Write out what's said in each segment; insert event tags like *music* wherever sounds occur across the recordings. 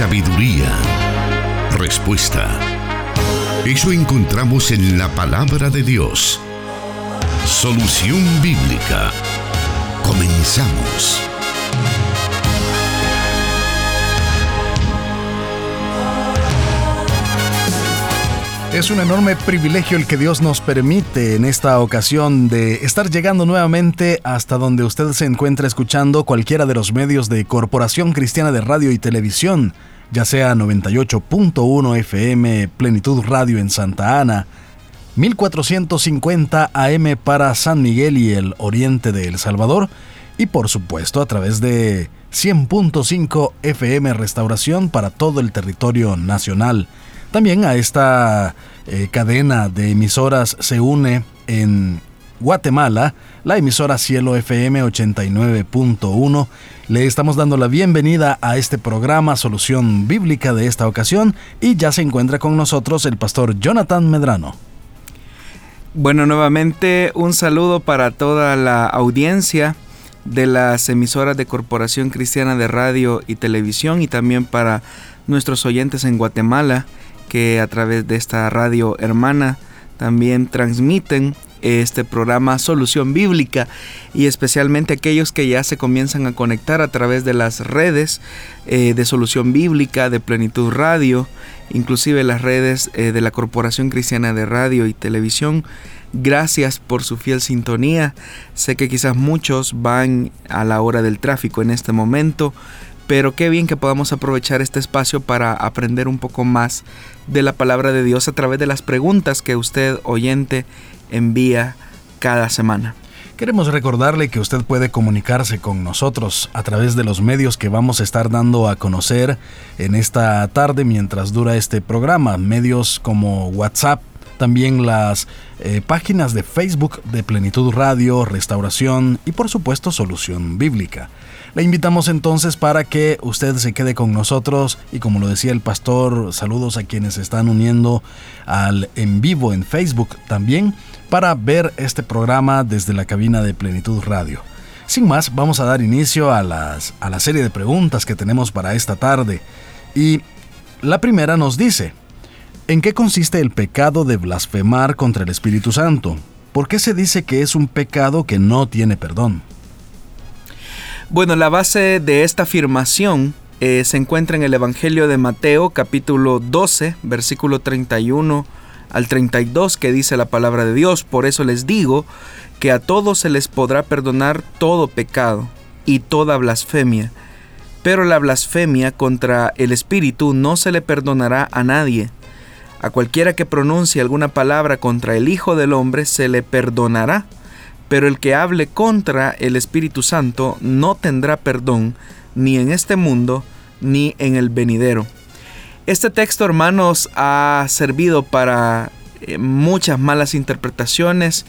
sabiduría, respuesta. Eso encontramos en la palabra de Dios. Solución bíblica. Comenzamos. Es un enorme privilegio el que Dios nos permite en esta ocasión de estar llegando nuevamente hasta donde usted se encuentra escuchando cualquiera de los medios de Corporación Cristiana de Radio y Televisión, ya sea 98.1 FM Plenitud Radio en Santa Ana, 1450 AM para San Miguel y el oriente de El Salvador, y por supuesto a través de 100.5 FM Restauración para todo el territorio nacional. También a esta eh, cadena de emisoras se une en Guatemala la emisora Cielo FM 89.1. Le estamos dando la bienvenida a este programa Solución Bíblica de esta ocasión y ya se encuentra con nosotros el pastor Jonathan Medrano. Bueno, nuevamente un saludo para toda la audiencia de las emisoras de Corporación Cristiana de Radio y Televisión y también para nuestros oyentes en Guatemala que a través de esta radio hermana también transmiten este programa Solución Bíblica y especialmente aquellos que ya se comienzan a conectar a través de las redes eh, de Solución Bíblica, de Plenitud Radio, inclusive las redes eh, de la Corporación Cristiana de Radio y Televisión. Gracias por su fiel sintonía. Sé que quizás muchos van a la hora del tráfico en este momento pero qué bien que podamos aprovechar este espacio para aprender un poco más de la palabra de Dios a través de las preguntas que usted, oyente, envía cada semana. Queremos recordarle que usted puede comunicarse con nosotros a través de los medios que vamos a estar dando a conocer en esta tarde mientras dura este programa, medios como WhatsApp, también las eh, páginas de Facebook de Plenitud Radio, Restauración y por supuesto Solución Bíblica. Le invitamos entonces para que usted se quede con nosotros y como lo decía el pastor, saludos a quienes se están uniendo al en vivo en Facebook también para ver este programa desde la cabina de Plenitud Radio. Sin más, vamos a dar inicio a, las, a la serie de preguntas que tenemos para esta tarde. Y la primera nos dice, ¿en qué consiste el pecado de blasfemar contra el Espíritu Santo? ¿Por qué se dice que es un pecado que no tiene perdón? Bueno, la base de esta afirmación eh, se encuentra en el Evangelio de Mateo capítulo 12, versículo 31 al 32, que dice la palabra de Dios. Por eso les digo que a todos se les podrá perdonar todo pecado y toda blasfemia, pero la blasfemia contra el Espíritu no se le perdonará a nadie. A cualquiera que pronuncie alguna palabra contra el Hijo del Hombre se le perdonará pero el que hable contra el Espíritu Santo no tendrá perdón ni en este mundo ni en el venidero. Este texto, hermanos, ha servido para eh, muchas malas interpretaciones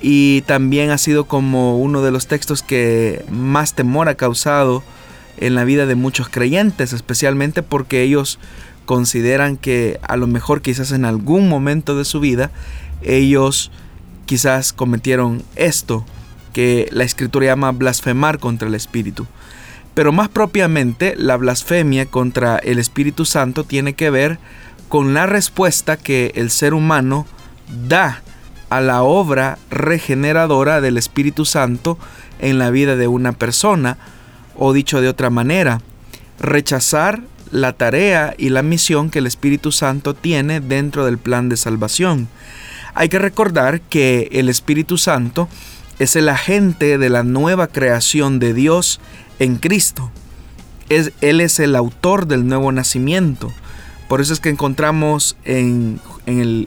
y también ha sido como uno de los textos que más temor ha causado en la vida de muchos creyentes, especialmente porque ellos consideran que a lo mejor quizás en algún momento de su vida ellos quizás cometieron esto que la escritura llama blasfemar contra el Espíritu. Pero más propiamente, la blasfemia contra el Espíritu Santo tiene que ver con la respuesta que el ser humano da a la obra regeneradora del Espíritu Santo en la vida de una persona, o dicho de otra manera, rechazar la tarea y la misión que el Espíritu Santo tiene dentro del plan de salvación. Hay que recordar que el Espíritu Santo es el agente de la nueva creación de Dios en Cristo. Es, él es el autor del nuevo nacimiento. Por eso es que encontramos en, en,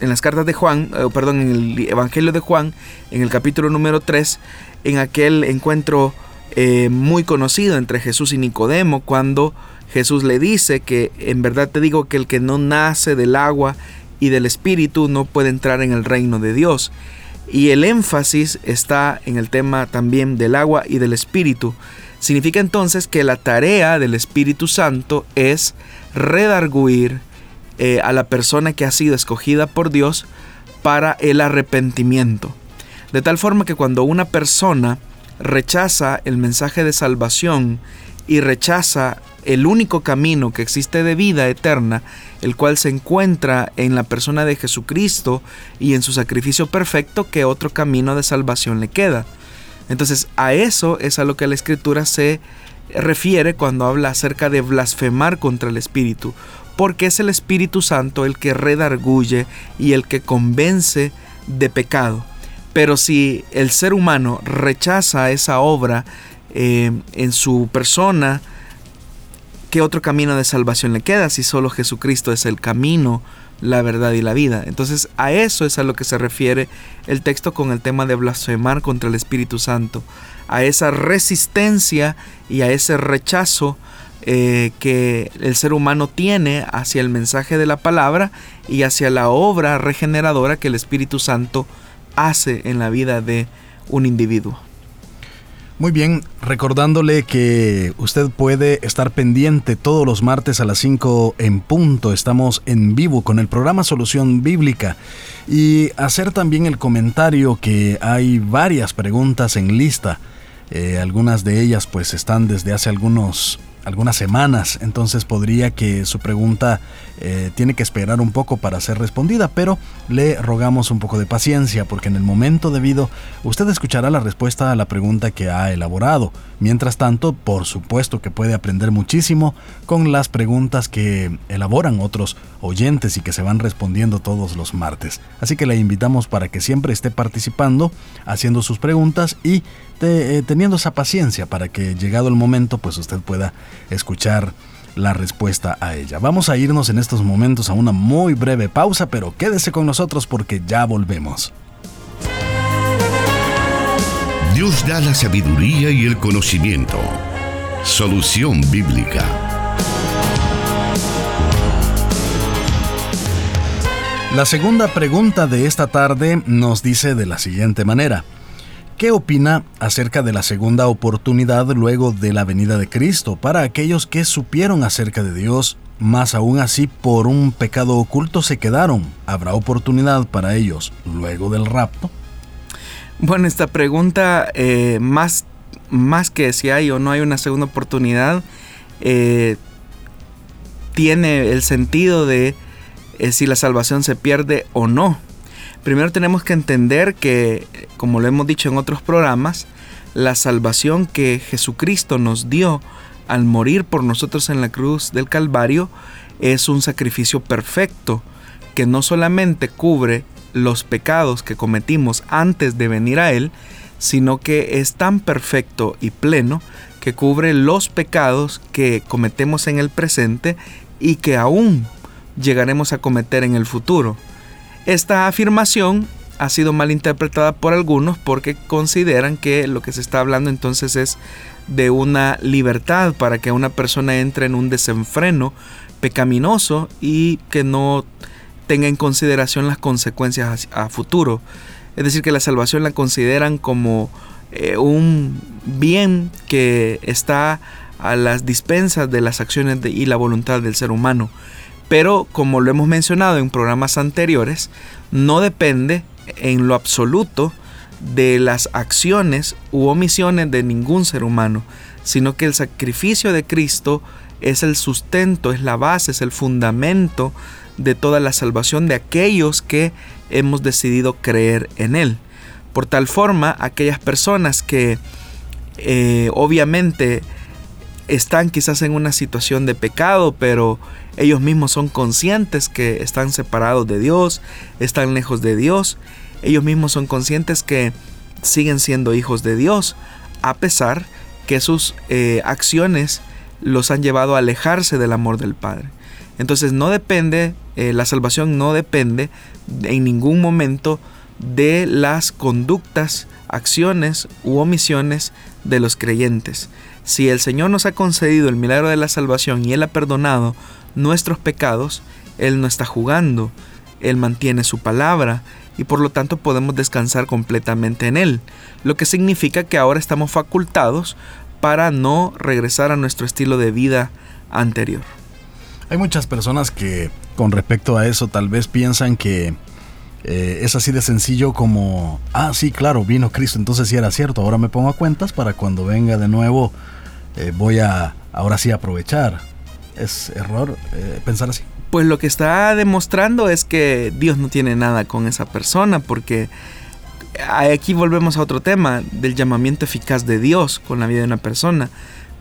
las cartas de Juan, eh, perdón, en el Evangelio de Juan, en el capítulo número 3, en aquel encuentro eh, muy conocido entre Jesús y Nicodemo, cuando Jesús le dice que en verdad te digo que el que no nace del agua y del Espíritu no puede entrar en el reino de Dios. Y el énfasis está en el tema también del agua y del Espíritu. Significa entonces que la tarea del Espíritu Santo es redarguir eh, a la persona que ha sido escogida por Dios para el arrepentimiento. De tal forma que cuando una persona rechaza el mensaje de salvación y rechaza el único camino que existe de vida eterna, el cual se encuentra en la persona de Jesucristo y en su sacrificio perfecto, que otro camino de salvación le queda. Entonces a eso es a lo que la escritura se refiere cuando habla acerca de blasfemar contra el Espíritu, porque es el Espíritu Santo el que redarguye y el que convence de pecado. Pero si el ser humano rechaza esa obra eh, en su persona, ¿qué otro camino de salvación le queda si solo Jesucristo es el camino, la verdad y la vida? Entonces a eso es a lo que se refiere el texto con el tema de blasfemar contra el Espíritu Santo, a esa resistencia y a ese rechazo eh, que el ser humano tiene hacia el mensaje de la palabra y hacia la obra regeneradora que el Espíritu Santo hace en la vida de un individuo. Muy bien, recordándole que usted puede estar pendiente todos los martes a las 5 en punto. Estamos en vivo con el programa Solución Bíblica y hacer también el comentario que hay varias preguntas en lista. Eh, algunas de ellas pues están desde hace algunos algunas semanas, entonces podría que su pregunta eh, tiene que esperar un poco para ser respondida, pero le rogamos un poco de paciencia porque en el momento debido usted escuchará la respuesta a la pregunta que ha elaborado. Mientras tanto, por supuesto que puede aprender muchísimo con las preguntas que elaboran otros oyentes y que se van respondiendo todos los martes. Así que le invitamos para que siempre esté participando, haciendo sus preguntas y eh, teniendo esa paciencia para que llegado el momento pues usted pueda escuchar la respuesta a ella. Vamos a irnos en estos momentos a una muy breve pausa, pero quédese con nosotros porque ya volvemos. Dios da la sabiduría y el conocimiento. Solución bíblica. La segunda pregunta de esta tarde nos dice de la siguiente manera. ¿Qué opina acerca de la segunda oportunidad luego de la venida de Cristo para aquellos que supieron acerca de Dios, más aún así por un pecado oculto se quedaron? ¿Habrá oportunidad para ellos luego del rapto? Bueno, esta pregunta, eh, más, más que si hay o no hay una segunda oportunidad, eh, tiene el sentido de eh, si la salvación se pierde o no. Primero tenemos que entender que, como lo hemos dicho en otros programas, la salvación que Jesucristo nos dio al morir por nosotros en la cruz del Calvario es un sacrificio perfecto que no solamente cubre los pecados que cometimos antes de venir a Él, sino que es tan perfecto y pleno que cubre los pecados que cometemos en el presente y que aún llegaremos a cometer en el futuro. Esta afirmación ha sido mal interpretada por algunos porque consideran que lo que se está hablando entonces es de una libertad para que una persona entre en un desenfreno pecaminoso y que no tenga en consideración las consecuencias a, futuro. Es decir, que la salvación la consideran como eh, un bien que está a las dispensas de las acciones y la voluntad del ser humano pero como lo hemos mencionado en programas anteriores, no depende en lo absoluto de las acciones u omisiones de ningún ser humano, sino que el sacrificio de Cristo es el sustento, es la base, es el fundamento de toda la salvación de aquellos que hemos decidido creer en Él. Por tal forma, aquellas personas que eh, obviamente están quizás en una situación de pecado, pero ellos mismos son conscientes que están separados de Dios, están lejos de Dios, ellos mismos son conscientes que siguen siendo hijos de Dios, a pesar que sus eh, acciones los han llevado a alejarse del amor del Padre. Entonces no depende, eh, la salvación no depende en ningún momento de las conductas, acciones u omisiones de los creyentes. Si el Señor nos ha concedido el milagro de la salvación y Él ha perdonado nuestros pecados, Él no está jugando, Él mantiene su palabra y por lo tanto podemos descansar completamente en Él, lo que significa que ahora estamos facultados para no regresar a nuestro estilo de vida anterior. Hay muchas personas que con respecto a eso tal vez piensan que eh, es así de sencillo como, ah, sí, claro, vino Cristo, entonces sí era cierto, ahora me pongo a cuentas para cuando venga de nuevo eh, voy a ahora sí aprovechar. ¿Es error eh, pensar así? Pues lo que está demostrando es que Dios no tiene nada con esa persona porque aquí volvemos a otro tema del llamamiento eficaz de Dios con la vida de una persona.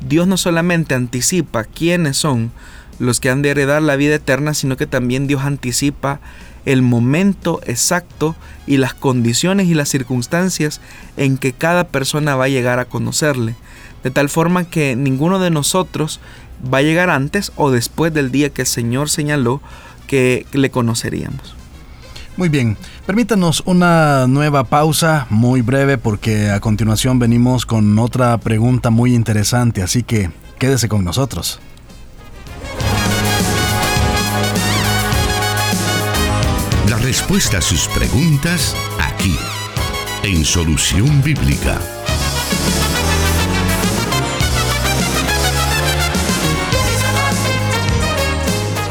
Dios no solamente anticipa quiénes son los que han de heredar la vida eterna, sino que también Dios anticipa el momento exacto y las condiciones y las circunstancias en que cada persona va a llegar a conocerle. De tal forma que ninguno de nosotros va a llegar antes o después del día que el Señor señaló que le conoceríamos. Muy bien, permítanos una nueva pausa muy breve porque a continuación venimos con otra pregunta muy interesante, así que quédese con nosotros. La respuesta a sus preguntas aquí, en Solución Bíblica.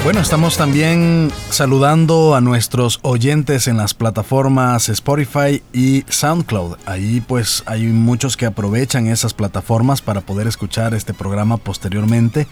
Bueno, estamos también saludando a nuestros oyentes en las plataformas Spotify y SoundCloud. Ahí pues hay muchos que aprovechan esas plataformas para poder escuchar este programa posteriormente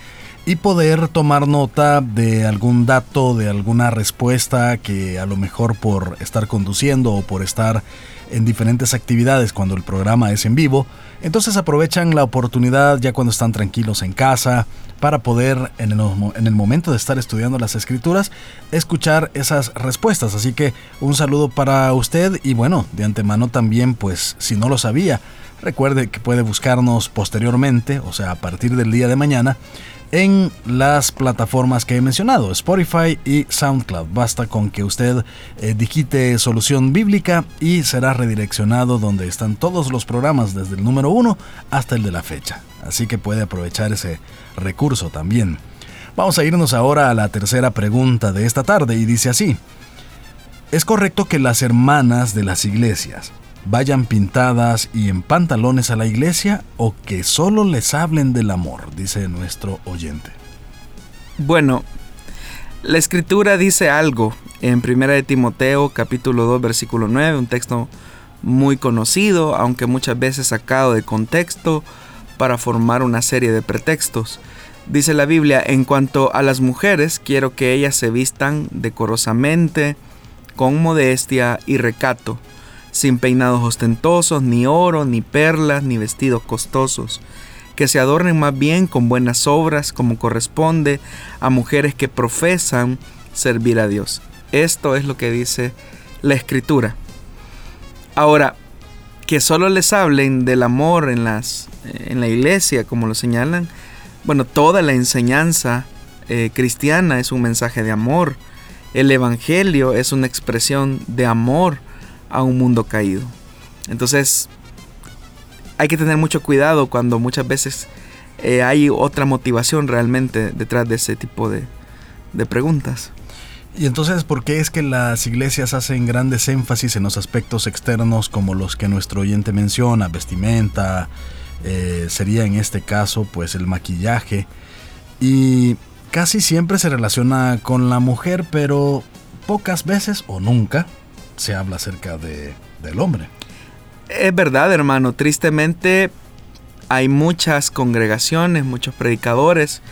y poder tomar nota de algún dato, de alguna respuesta que a lo mejor por estar conduciendo o por estar en diferentes actividades cuando el programa es en vivo, entonces aprovechan la oportunidad ya cuando están tranquilos en casa para poder en el, en el, momento de estar estudiando las escrituras escuchar esas respuestas. Así que un saludo para usted y bueno, de antemano también pues si no lo sabía, recuerde que puede buscarnos posteriormente, o sea a partir del día de mañana, en las plataformas que he mencionado, Spotify y SoundCloud. Basta con que usted eh, digite solución bíblica y será redireccionado donde están todos los programas desde el número 1 hasta el de la fecha. Así que puede aprovechar ese recurso también. Vamos a irnos ahora a la tercera pregunta de esta tarde y dice así. ¿Es correcto que las hermanas de las iglesias vayan pintadas y en pantalones a la iglesia o que solo les hablen del amor, dice nuestro oyente. Bueno, la escritura dice algo en 1 de Timoteo capítulo 2 versículo 9, un texto muy conocido, aunque muchas veces sacado de contexto para formar una serie de pretextos. Dice la Biblia, en cuanto a las mujeres, quiero que ellas se vistan decorosamente, con modestia y recato sin peinados ostentosos, ni oro, ni perlas, ni vestidos costosos, que se adornen más bien con buenas obras como corresponde a mujeres que profesan servir a Dios. Esto es lo que dice la escritura. Ahora, que solo les hablen del amor en, las, en la iglesia, como lo señalan, bueno, toda la enseñanza eh, cristiana es un mensaje de amor. El Evangelio es una expresión de amor a un mundo caído. Entonces, hay que tener mucho cuidado cuando muchas veces eh, hay otra motivación realmente detrás de ese tipo de, preguntas. Y entonces, ¿por qué es que las iglesias hacen grandes énfasis en los aspectos externos como los que nuestro oyente menciona, vestimenta, eh, sería en este caso pues el maquillaje, y casi siempre se relaciona con la mujer, pero pocas veces o nunca se habla acerca de, del hombre. Es verdad, hermano. Tristemente hay muchas congregaciones, muchos predicadores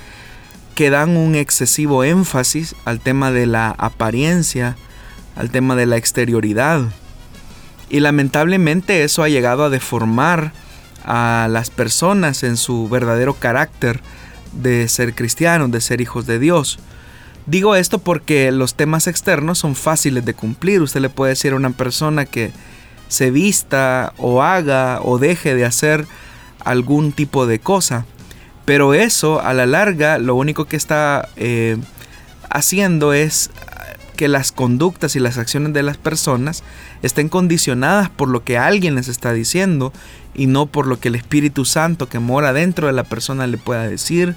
que dan un excesivo énfasis al tema de la apariencia, al tema de la exterioridad. Y lamentablemente eso ha llegado a deformar a las personas en su verdadero carácter de ser cristianos, de ser hijos de Dios. Digo esto porque los temas externos son fáciles de cumplir. Usted le puede decir a una persona que se vista o haga o deje de hacer algún tipo de cosa. Pero eso a la larga lo único que está eh, haciendo es que las conductas y las acciones de las personas estén condicionadas por lo que alguien les está diciendo y no por lo que el Espíritu Santo que mora dentro de la persona le pueda decir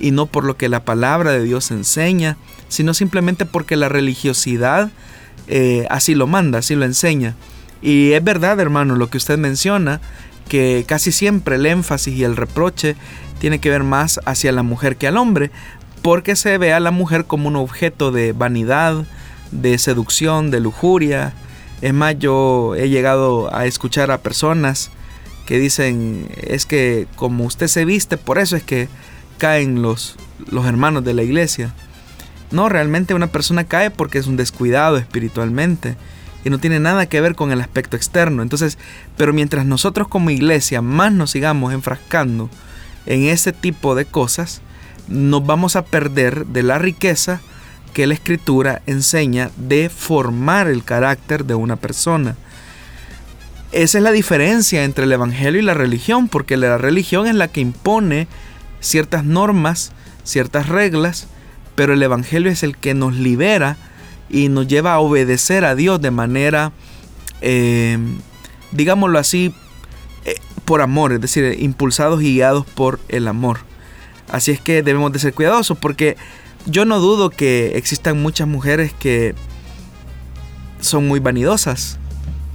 y no por lo que la palabra de Dios enseña, sino simplemente porque la religiosidad eh, así lo manda, así lo enseña. Y es verdad, hermano, lo que usted menciona, que casi siempre el énfasis y el reproche tiene que ver más hacia la mujer que al hombre, porque se ve a la mujer como un objeto de vanidad, de seducción, de lujuria. Es más, yo he llegado a escuchar a personas que dicen, es que como usted se viste, por eso es que caen los, los hermanos de la iglesia. No, realmente una persona cae porque es un descuidado espiritualmente y no tiene nada que ver con el aspecto externo. Entonces, pero mientras nosotros como iglesia más nos sigamos enfrascando en ese tipo de cosas, nos vamos a perder de la riqueza que la escritura enseña de formar el carácter de una persona. Esa es la diferencia entre el Evangelio y la religión, porque la religión es la que impone ciertas normas, ciertas reglas, pero el Evangelio es el que nos libera y nos lleva a obedecer a Dios de manera, eh, digámoslo así, eh, por amor, es decir, impulsados y guiados por el amor. Así es que debemos de ser cuidadosos porque yo no dudo que existan muchas mujeres que son muy vanidosas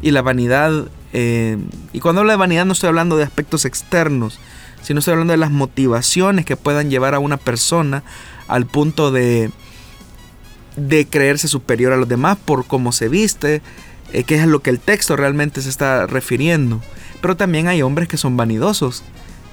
y la vanidad eh, y cuando hablo de vanidad no estoy hablando de aspectos externos, sino estoy hablando de las motivaciones que puedan llevar a una persona al punto de, de creerse superior a los demás por cómo se viste, eh, que es lo que el texto realmente se está refiriendo. Pero también hay hombres que son vanidosos,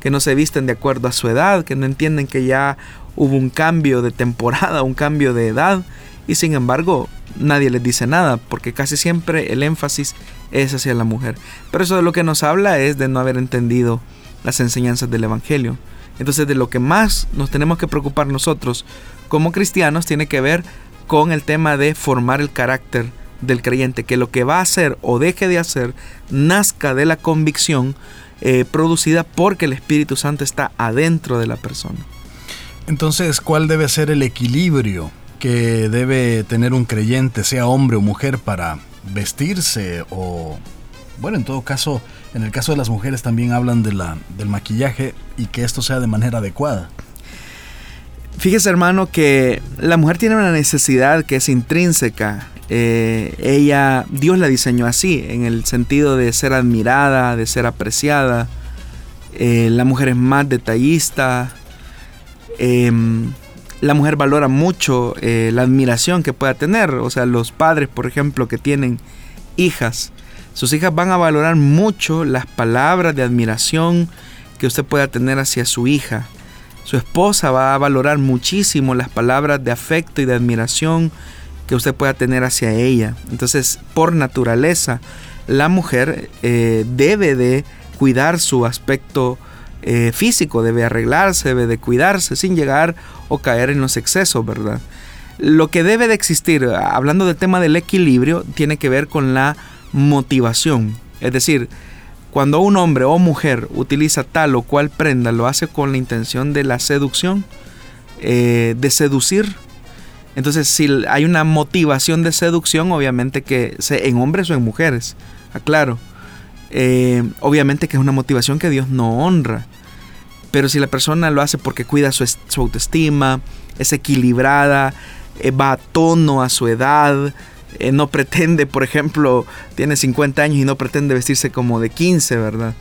que no se visten de acuerdo a su edad, que no entienden que ya hubo un cambio de temporada, un cambio de edad, y sin embargo nadie les dice nada, porque casi siempre el énfasis es hacia la mujer. Pero eso de lo que nos habla es de no haber entendido las enseñanzas del Evangelio. Entonces de lo que más nos tenemos que preocupar nosotros como cristianos tiene que ver con el tema de formar el carácter del creyente, que lo que va a hacer o deje de hacer nazca de la convicción eh, producida porque el Espíritu Santo está adentro de la persona. Entonces, ¿cuál debe ser el equilibrio que debe tener un creyente, sea hombre o mujer, para vestirse o, bueno, en todo caso, en el caso de las mujeres también hablan de la, del maquillaje y que esto sea de manera adecuada? Fíjese hermano que la mujer tiene una necesidad que es intrínseca. Eh, ella, Dios la diseñó así, en el sentido de ser admirada, de ser apreciada. Eh, la mujer es más detallista. Eh, la mujer valora mucho eh, la admiración que pueda tener. O sea, los padres, por ejemplo, que tienen hijas, sus hijas van a valorar mucho las palabras de admiración que usted pueda tener hacia su hija. Su esposa va a valorar muchísimo las palabras de afecto y de admiración que usted pueda tener hacia ella. Entonces, por naturaleza, la mujer eh, debe de cuidar su aspecto eh, físico, debe arreglarse, debe de cuidarse sin llegar o caer en los excesos, ¿verdad? Lo que debe de existir, hablando del tema del equilibrio, tiene que ver con la motivación. Es decir, cuando un hombre o mujer utiliza tal o cual prenda, lo hace con la intención de la seducción, eh, de seducir. Entonces, si hay una motivación de seducción, obviamente que sea en hombres o en mujeres, aclaro. Eh, obviamente que es una motivación que Dios no honra. Pero si la persona lo hace porque cuida su, autoestima, es equilibrada, eh, va a tono a su edad, eh, no pretende, por ejemplo, tiene 50 años y no pretende vestirse como de 15, ¿verdad?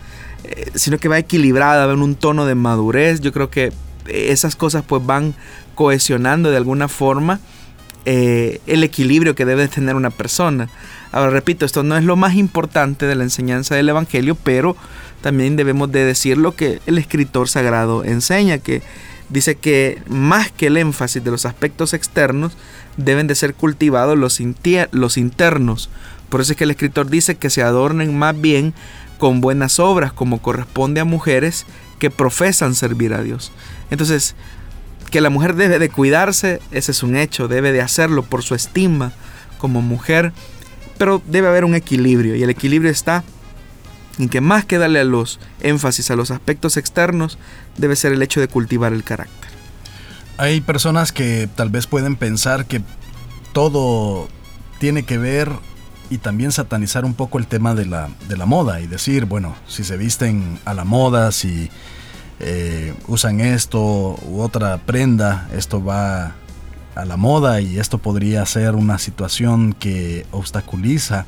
Eh, sino que va equilibrada, va en un tono de madurez. Yo creo que esas cosas pues van cohesionando de alguna forma el equilibrio que debe tener una persona. Ahora repito, esto no es lo más importante de la enseñanza del Evangelio, pero también debemos de decir lo que el escritor sagrado enseña, que dice que más que el énfasis de los aspectos externos, deben de ser cultivados los, los internos. Por eso es que el escritor dice que se adornen más bien con buenas obras, como corresponde a mujeres que profesan servir a Dios. Entonces, que la mujer debe de cuidarse, ese es un hecho, debe de hacerlo por su estima como mujer, pero debe haber un equilibrio y el equilibrio está en que más que darle a los énfasis a los aspectos externos, debe ser el hecho de cultivar el carácter. Hay personas que tal vez pueden pensar que todo tiene que ver y también satanizar un poco el tema de la, de la moda y decir, bueno, si se visten a la moda, si eh, usan esto u otra prenda, esto va a la moda y esto podría ser una situación que obstaculiza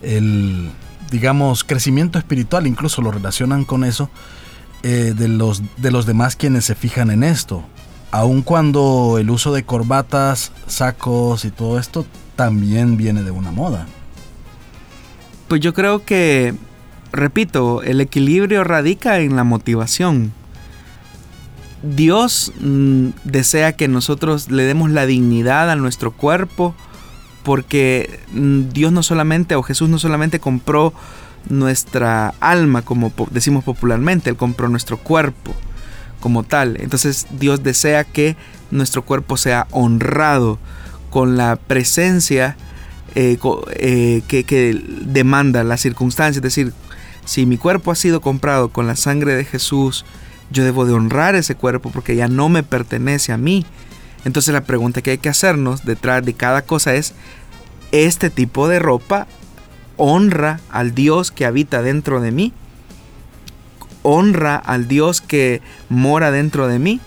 el, digamos, crecimiento espiritual, incluso lo relacionan con eso, eh, de, los, de los demás quienes se fijan en esto. Aun cuando el uso de corbatas, sacos y todo esto también viene de una moda. Pues yo creo que, repito, el equilibrio radica en la motivación. Dios mm, desea que nosotros le demos la dignidad a nuestro cuerpo porque mm, Dios no solamente o Jesús no solamente compró nuestra alma como decimos popularmente, Él compró nuestro cuerpo como tal. Entonces Dios desea que nuestro cuerpo sea honrado con la presencia eh, eh, que, demanda la circunstancia. Es decir, si mi cuerpo ha sido comprado con la sangre de Jesús, yo debo de honrar ese cuerpo porque ya no me pertenece a mí. Entonces la pregunta que hay que hacernos detrás de cada cosa es, ¿este tipo de ropa honra al Dios que habita dentro de mí? ¿Honra al Dios que mora dentro de mí?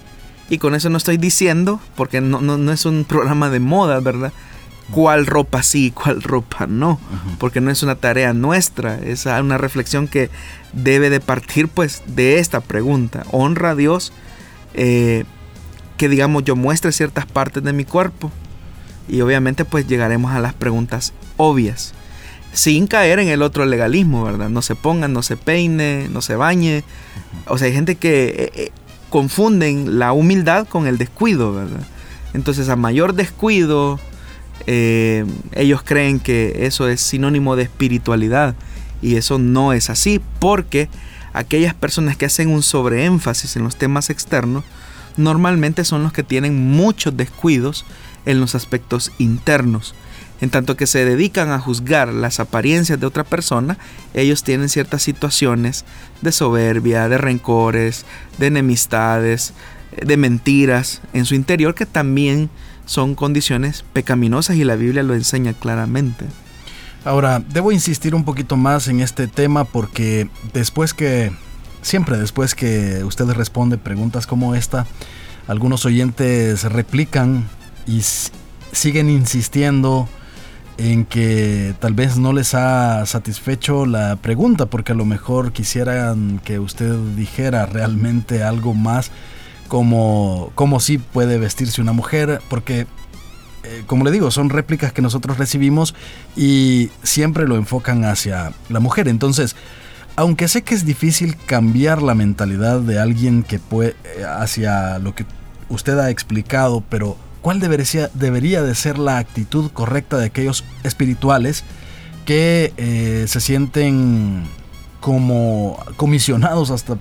Y con eso no estoy diciendo, porque no, no, es un programa de moda, ¿verdad? cuál ropa sí, cuál ropa no, porque no es una tarea nuestra, es una reflexión que debe de partir pues de esta pregunta. ¿Honra a Dios eh, que digamos yo muestre ciertas partes de mi cuerpo? Y obviamente pues llegaremos a las preguntas obvias, sin caer en el otro legalismo, ¿verdad? No se ponga, no se peine, no se bañe. O sea, hay gente que eh, eh, confunden la humildad con el descuido, ¿verdad? Entonces a mayor descuido, eh, ellos creen que eso es sinónimo de espiritualidad y eso no es así porque aquellas personas que hacen un sobreénfasis en los temas externos normalmente son los que tienen muchos descuidos en los aspectos internos. En tanto que se dedican a juzgar las apariencias de otra persona, ellos tienen ciertas situaciones de soberbia, de rencores, de enemistades, de mentiras en su interior que también son condiciones pecaminosas y la Biblia lo enseña claramente. Ahora, debo insistir un poquito más en este tema porque después que, siempre después que usted responde preguntas como esta, algunos oyentes replican y siguen insistiendo en que tal vez no les ha satisfecho la pregunta porque a lo mejor quisieran que usted dijera realmente algo más como, como si puede vestirse una mujer, porque, eh, como le digo, son réplicas que nosotros recibimos y siempre lo enfocan hacia la mujer. Entonces, aunque sé que es difícil cambiar la mentalidad de alguien que puede, eh, hacia lo que usted ha explicado, pero ¿cuál debería, de ser la actitud correcta de aquellos espirituales que eh, se sienten como comisionados hasta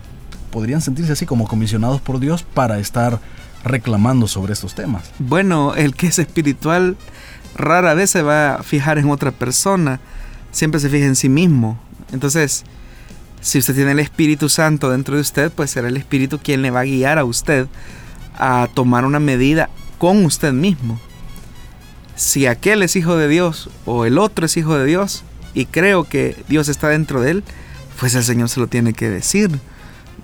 podrían sentirse así como comisionados por Dios para estar reclamando sobre estos temas. Bueno, el que es espiritual rara vez se va a fijar en otra persona, siempre se fija en sí mismo. Entonces, si usted tiene el Espíritu Santo dentro de usted, pues será el Espíritu quien le va a guiar a usted a tomar una medida con usted mismo. Si aquel es hijo de Dios o el otro es hijo de Dios y creo que Dios está dentro de él, pues el Señor se lo tiene que decir.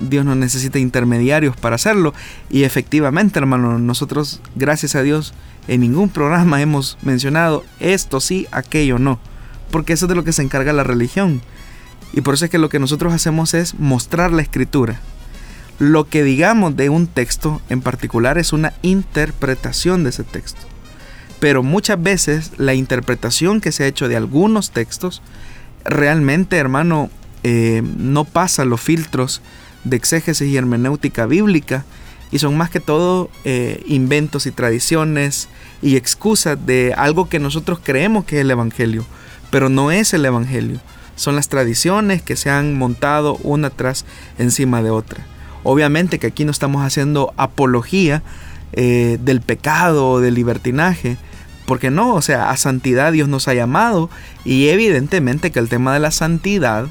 Dios no necesita intermediarios para hacerlo. Y efectivamente, hermano, nosotros, gracias a Dios, en ningún programa *laughs* hemos mencionado esto sí, aquello no. Porque eso es de lo que se encarga la religión. Y por eso es que lo que nosotros hacemos es mostrar la escritura. Lo que digamos de un texto en particular es una interpretación de ese texto. Pero muchas veces la interpretación que se ha hecho de algunos textos realmente, hermano, eh, no pasa los filtros de exégesis y hermenéutica bíblica y son más que todo eh, inventos y tradiciones y excusas de algo que nosotros creemos que es el Evangelio, pero no es el Evangelio. Son las tradiciones que se han montado una tras encima de otra. Obviamente que aquí no estamos haciendo apología eh, del pecado o del libertinaje, porque no, o sea, a santidad Dios nos ha llamado y evidentemente que el tema de la santidad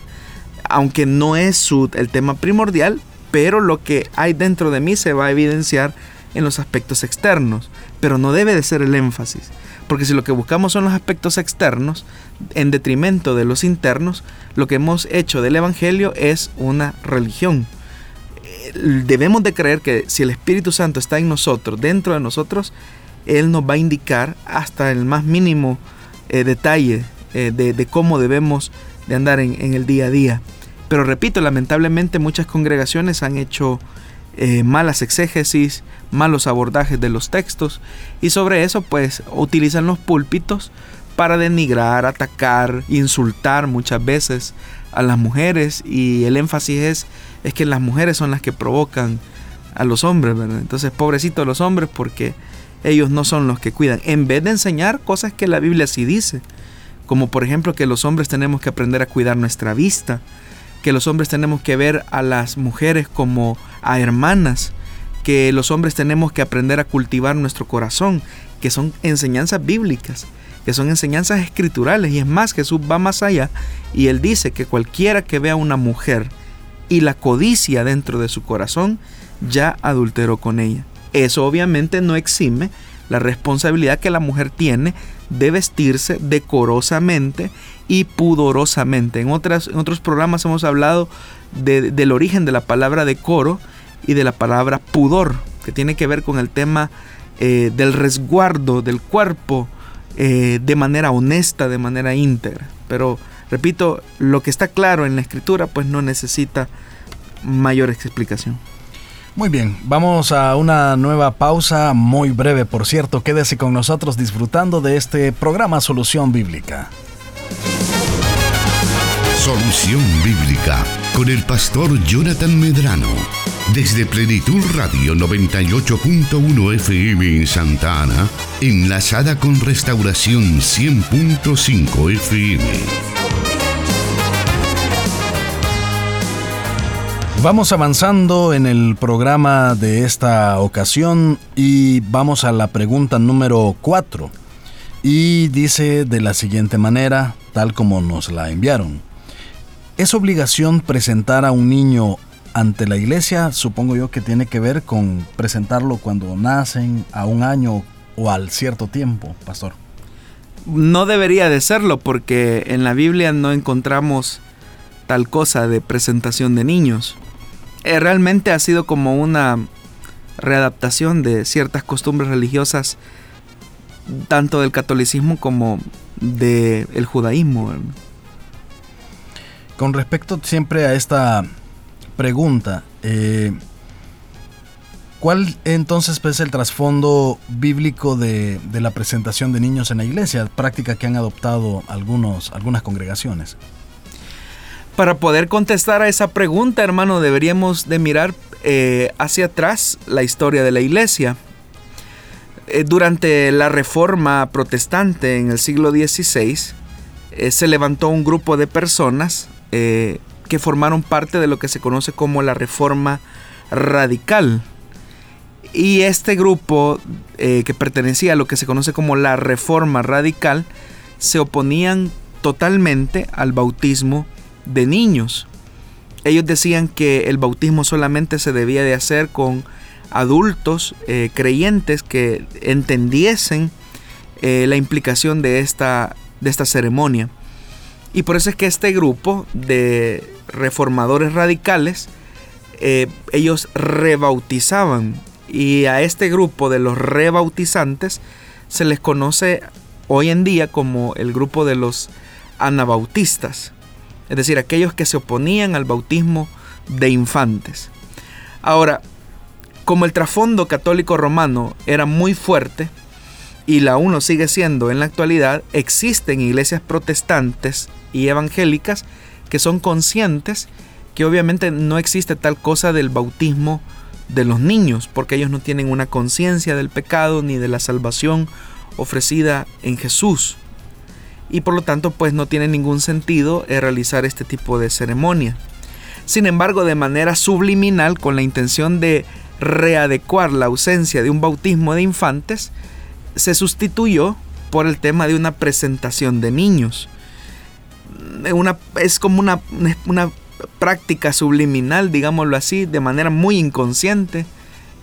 aunque no es su, el tema primordial, pero lo que hay dentro de mí se va a evidenciar en los aspectos externos, pero no debe de ser el énfasis, porque si lo que buscamos son los aspectos externos, en detrimento de los internos, lo que hemos hecho del Evangelio es una religión. Debemos de creer que si el Espíritu Santo está en nosotros, dentro de nosotros, Él nos va a indicar hasta el más mínimo eh, detalle eh, de, cómo debemos de andar en el día a día. Pero repito, lamentablemente muchas congregaciones han hecho eh, malas exégesis, malos abordajes de los textos y sobre eso pues utilizan los púlpitos para denigrar, atacar, insultar muchas veces a las mujeres y el énfasis es, es que las mujeres son las que provocan a los hombres, ¿verdad? Entonces, pobrecitos los hombres porque ellos no son los que cuidan. En vez de enseñar cosas que la Biblia sí dice, como por ejemplo que los hombres tenemos que aprender a cuidar nuestra vista, que los hombres tenemos que ver a las mujeres como a hermanas, que los hombres tenemos que aprender a cultivar nuestro corazón, que son enseñanzas bíblicas, que son enseñanzas escriturales. Y es más, Jesús va más allá y él dice que cualquiera que vea a una mujer y la codicia dentro de su corazón, ya adulteró con ella. Eso obviamente no exime la responsabilidad que la mujer tiene de vestirse decorosamente y pudorosamente. En, otras, en otros programas hemos hablado del origen de la palabra decoro y de la palabra pudor, que tiene que ver con el tema eh, del resguardo del cuerpo eh, de manera honesta, de manera íntegra. Pero, repito, lo que está claro en la escritura pues no necesita mayor explicación. Muy bien, vamos a una nueva pausa, muy breve por cierto. Quédese con nosotros disfrutando de este programa Solución Bíblica. Solución Bíblica con el pastor Jonathan Medrano. Desde Plenitud Radio 98.1 FM en Santa Ana, enlazada con Restauración 100.5 FM. Vamos avanzando en el programa de esta ocasión y vamos a la pregunta número 4. Y dice de la siguiente manera, tal como nos la enviaron. ¿Es obligación presentar a un niño ante la iglesia? Supongo yo que tiene que ver con presentarlo cuando nacen, a un año o al cierto tiempo, pastor. No debería de serlo porque en la Biblia no encontramos tal cosa de presentación de niños. Eh, realmente ha sido como una readaptación de ciertas costumbres religiosas, tanto del catolicismo como del judaísmo. Con respecto siempre a esta pregunta, eh, ¿cuál entonces es el trasfondo bíblico de, la presentación de niños en la iglesia, práctica que han adoptado algunos, algunas congregaciones? Para poder contestar a esa pregunta, hermano, deberíamos de mirar eh, hacia atrás la historia de la iglesia. Eh, durante la reforma protestante en el siglo XVI, se levantó un grupo de personas que formaron parte de lo que se conoce como la reforma radical. Y este grupo, que pertenecía a lo que se conoce como la reforma radical, se oponían totalmente al bautismo de niños. Ellos decían que el bautismo solamente se debía de hacer con adultos eh, creyentes que entendiesen eh, la implicación de esta, de esta ceremonia. Y por eso es que este grupo de reformadores radicales, eh, ellos rebautizaban. Y a este grupo de los rebautizantes se les conoce hoy en día como el grupo de los anabautistas es decir, aquellos que se oponían al bautismo de infantes. Ahora, como el trasfondo católico romano era muy fuerte, y la uno sigue siendo en la actualidad, existen iglesias protestantes y evangélicas que son conscientes que obviamente no existe tal cosa del bautismo de los niños, porque ellos no tienen una conciencia del pecado ni de la salvación ofrecida en Jesús y por lo tanto pues no tiene ningún sentido eh, realizar este tipo de ceremonia. Sin embargo, de manera subliminal, con la intención de readecuar la ausencia de un bautismo de infantes, se sustituyó por el tema de una presentación de niños. Una, es como una, una práctica subliminal, digámoslo así, de manera muy inconsciente,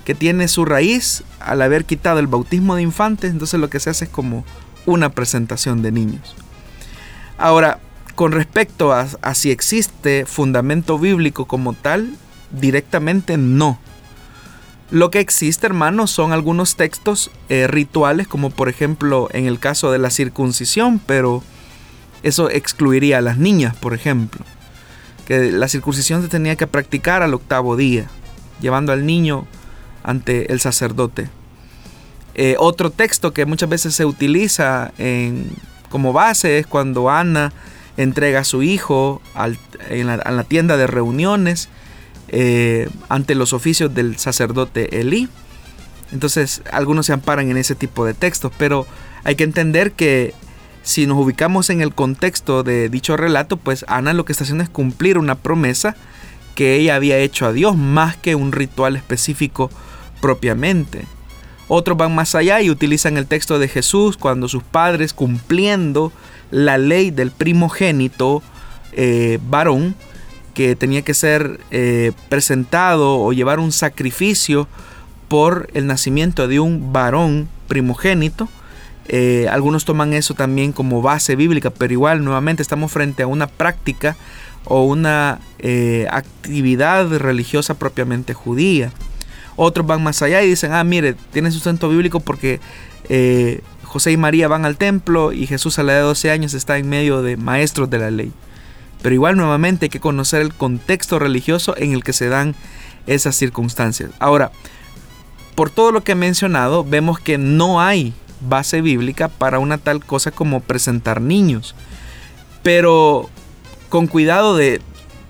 que tiene su raíz al haber quitado el bautismo de infantes, entonces lo que se hace es como una presentación de niños. Ahora, con respecto a, si existe fundamento bíblico como tal, directamente no. Lo que existe, hermanos, son algunos textos eh, rituales, como por ejemplo en el caso de la circuncisión, pero eso excluiría a las niñas, por ejemplo. Que la circuncisión se tenía que practicar al octavo día, llevando al niño ante el sacerdote. Eh, otro texto que muchas veces se utiliza como base es cuando Ana entrega a su hijo en la, tienda de reuniones. eh, ante los oficios del sacerdote Elí. Entonces algunos se amparan en ese tipo de textos, pero hay que entender que si nos ubicamos en el contexto de dicho relato, pues Ana lo que está haciendo es cumplir una promesa que ella había hecho a Dios más que un ritual específico propiamente. Otros van más allá y utilizan el texto de Jesús cuando sus padres cumpliendo la ley del primogénito eh, varón que tenía que ser eh, presentado o llevar un sacrificio por el nacimiento de un varón primogénito. Eh, algunos toman eso también como base bíblica, pero igual nuevamente estamos frente a una práctica o una actividad religiosa propiamente judía. Otros van más allá y dicen, ah, mire, tiene sustento bíblico porque eh, José y María van al templo y Jesús a la edad de 12 años está en medio de maestros de la ley. Pero igual nuevamente hay que conocer el contexto religioso en el que se dan esas circunstancias. Ahora, por todo lo que he mencionado, vemos que no hay base bíblica para una tal cosa como presentar niños. Pero con cuidado de,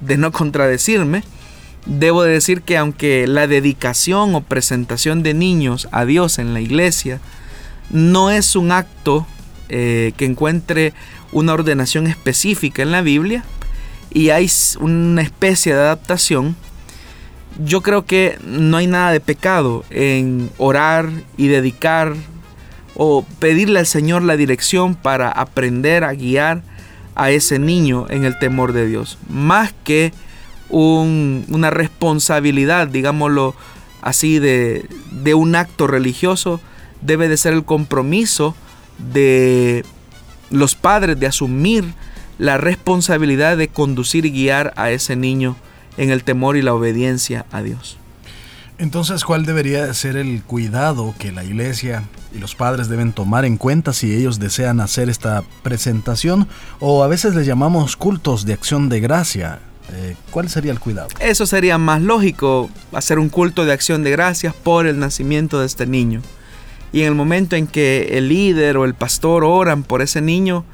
no contradecirme, Debo decir que aunque la dedicación o presentación de niños a Dios en la iglesia no es un acto eh, que encuentre una ordenación específica en la Biblia y hay una especie de adaptación, yo creo que no hay nada de pecado en orar y dedicar o pedirle al Señor la dirección para aprender a guiar a ese niño en el temor de Dios, más que una responsabilidad, digámoslo así, de, de un acto religioso, debe de ser el compromiso de los padres de asumir la responsabilidad de conducir y guiar a ese niño en el temor y la obediencia a Dios. Entonces, ¿cuál debería ser el cuidado que la iglesia y los padres deben tomar en cuenta si ellos desean hacer esta presentación? O a veces les llamamos cultos de acción de gracia. Eh, ¿Cuál sería el cuidado? Eso sería más lógico, hacer un culto de acción de gracias por el nacimiento de este niño. Y en el momento en que el líder o el pastor oran por ese niño,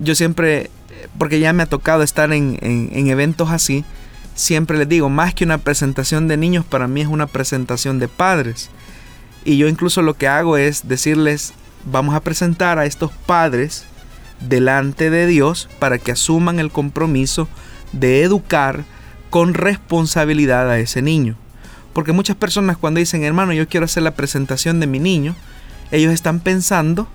yo siempre, porque ya me ha tocado estar en eventos así, siempre les digo, más que una presentación de niños, para mí es una presentación de padres. Y yo incluso lo que hago es decirles, vamos a presentar a estos padres delante de Dios para que asuman el compromiso de educar con responsabilidad a ese niño. Porque muchas personas cuando dicen, hermano, yo quiero hacer la presentación de mi niño, ellos están pensando